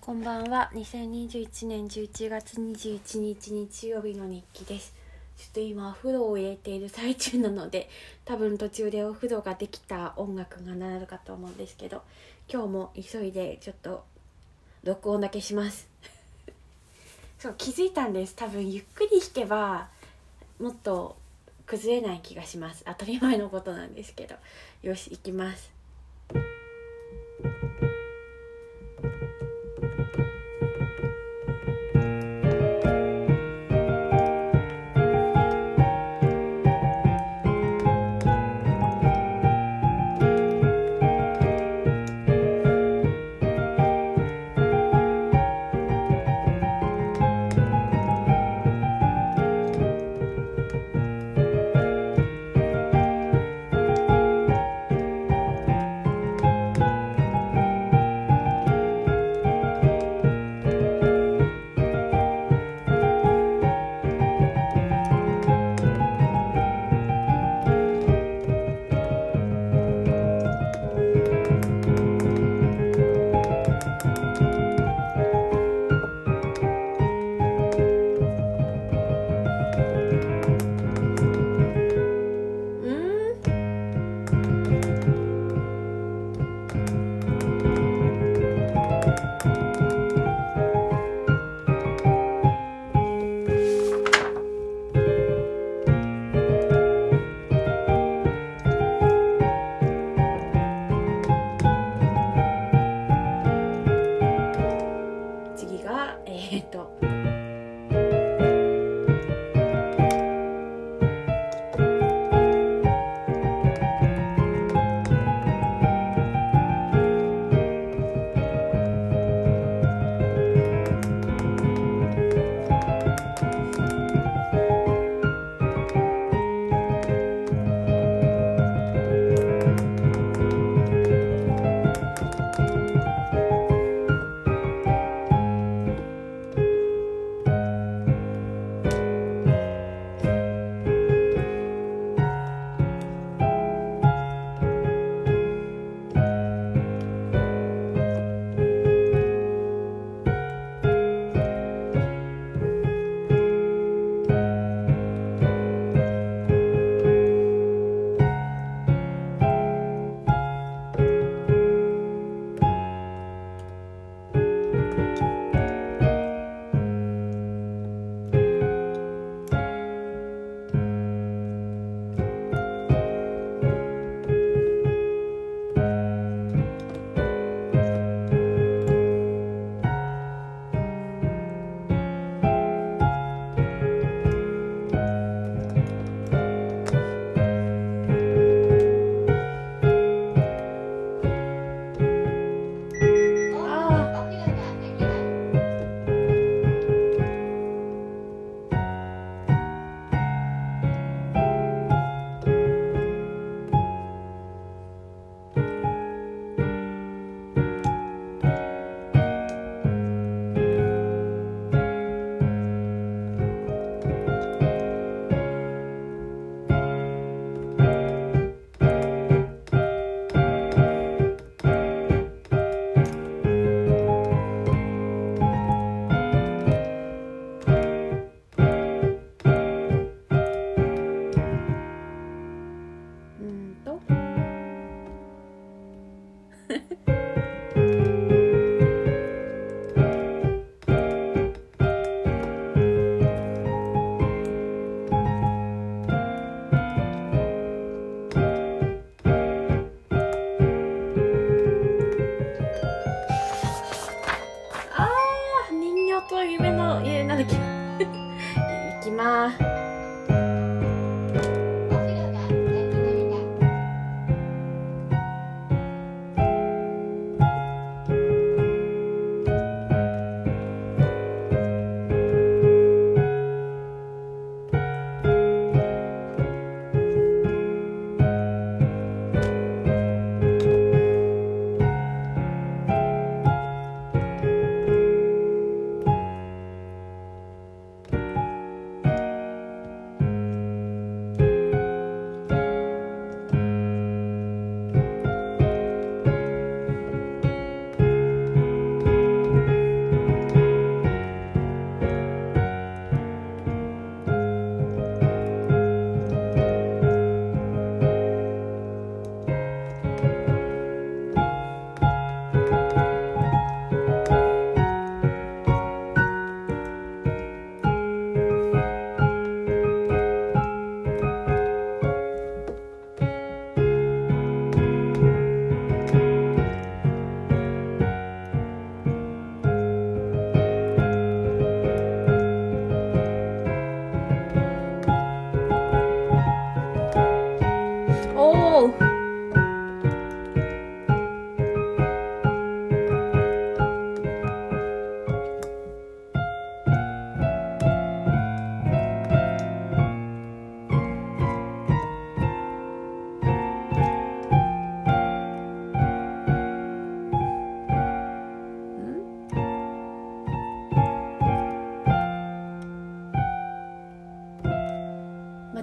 こんばんは。2021年11月21日日曜日の日記です。ちょっと今お風呂を入れている最中なので多分途中でお風呂ができた音楽が鳴るかと思うんですけど今日も急いでちょっと録音だけします。そう気づいたんです。多分ゆっくり弾けばもっと崩れない気がします。当たり前のことなんですけど。よし行きます。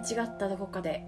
違ったどこかで。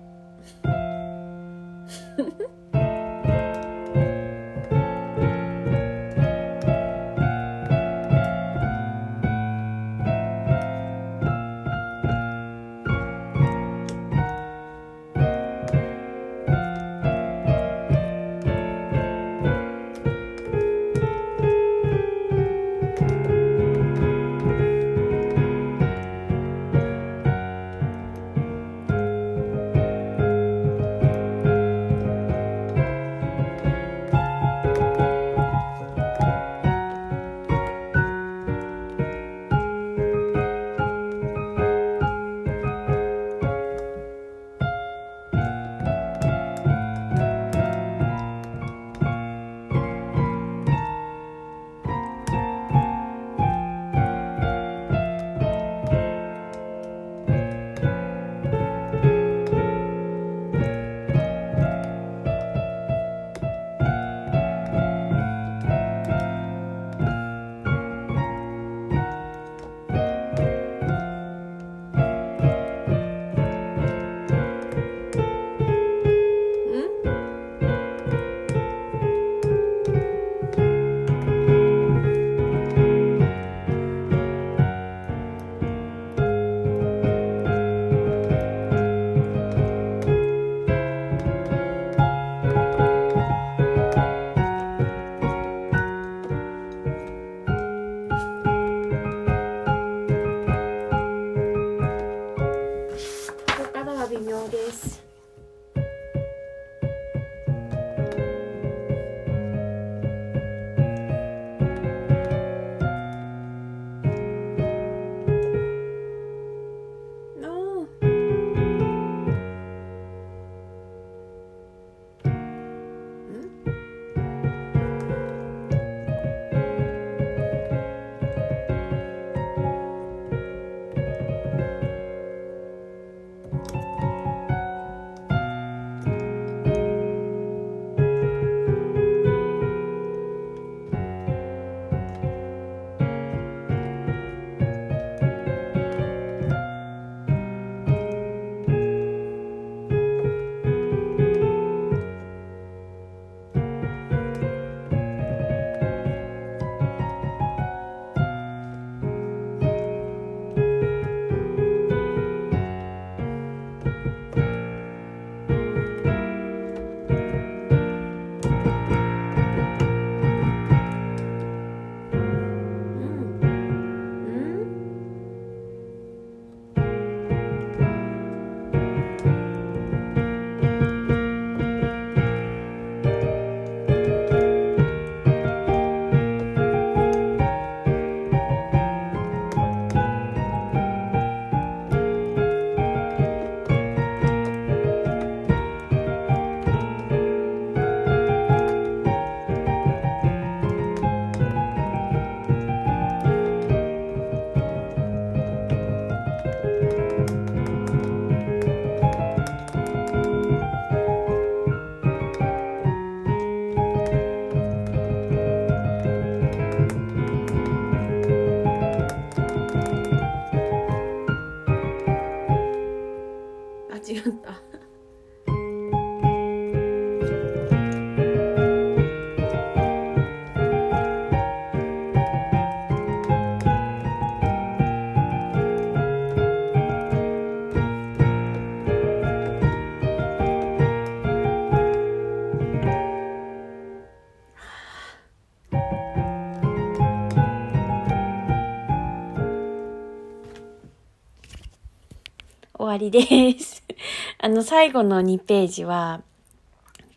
終わりです あの、最後の2ページは、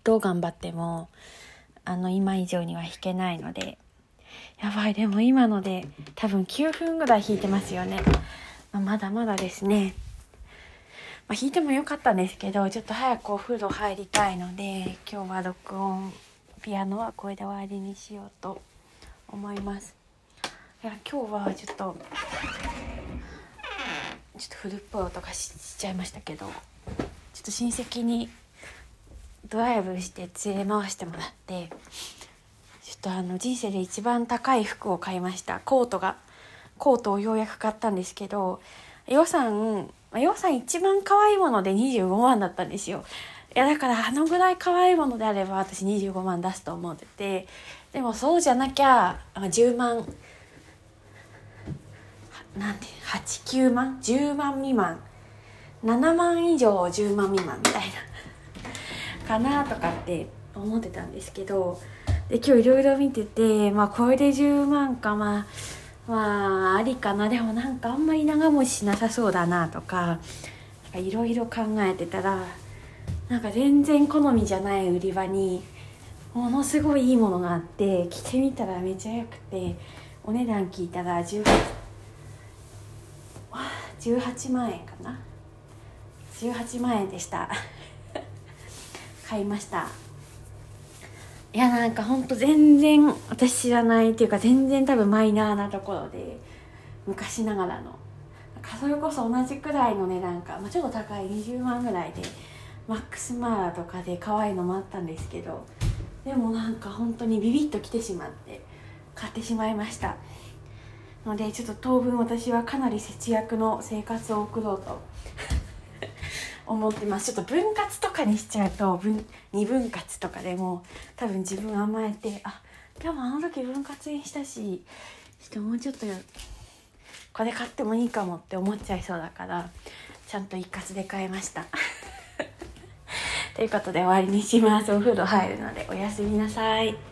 どう頑張っても、あの、今以上には弾けないので、やばい、でも今ので多分9分ぐらい弾いてますよね。まあ、まだまだですね。まあ、弾いてもよかったんですけど、ちょっと早くお風呂入りたいので、今日は録音、ピアノはこれで終わりにしようと思います。いや今日はちょっとちょっと古っぽい音がしちゃいましたけどちょっと親戚にドライブして連れ回してもらってちょっとあの人生で一番高い服を買いました。コートがコートをようやく買ったんですけど予算、予算一番可愛いもので25万だったんですよ。いやだからあのぐらい可愛いものであれば私25万出すと思っててでもそうじゃなきゃ10万なんて89万？10万未満。7万以上10万未満みたいな。かなとかって思ってたんですけど。で今日いろいろ見ててまあこれで10万かまあまあありかな。でもなんかあんまり長持ちしなさそうだなとかいろいろ考えてたらなんか全然好みじゃない売り場にものすごいいいものがあって着てみたらめちゃよくてお値段聞いたら18 18万円かな。18万円でした。買いました。いやなんかほんと全然私知らないっていうか全然多分マイナーなところで昔ながらの。それこそ同じくらいの値段か、まあ、ちょっと高い。20万ぐらいでマックスマーラとかで可愛いのもあったんですけど。でもなんか本当にビビッときてしまって買ってしまいました。のでちょっと当分私はかなり節約の生活を送ろうと。思ってます。ちょっと分割とかにしちゃうと分2分割とかでも多分自分甘えてあでもあの時分割にしたしちょっともうちょっとこれ買ってもいいかもって思っちゃいそうだからちゃんと一括で買いました。ということで終わりにします。お風呂入るのでおやすみなさい。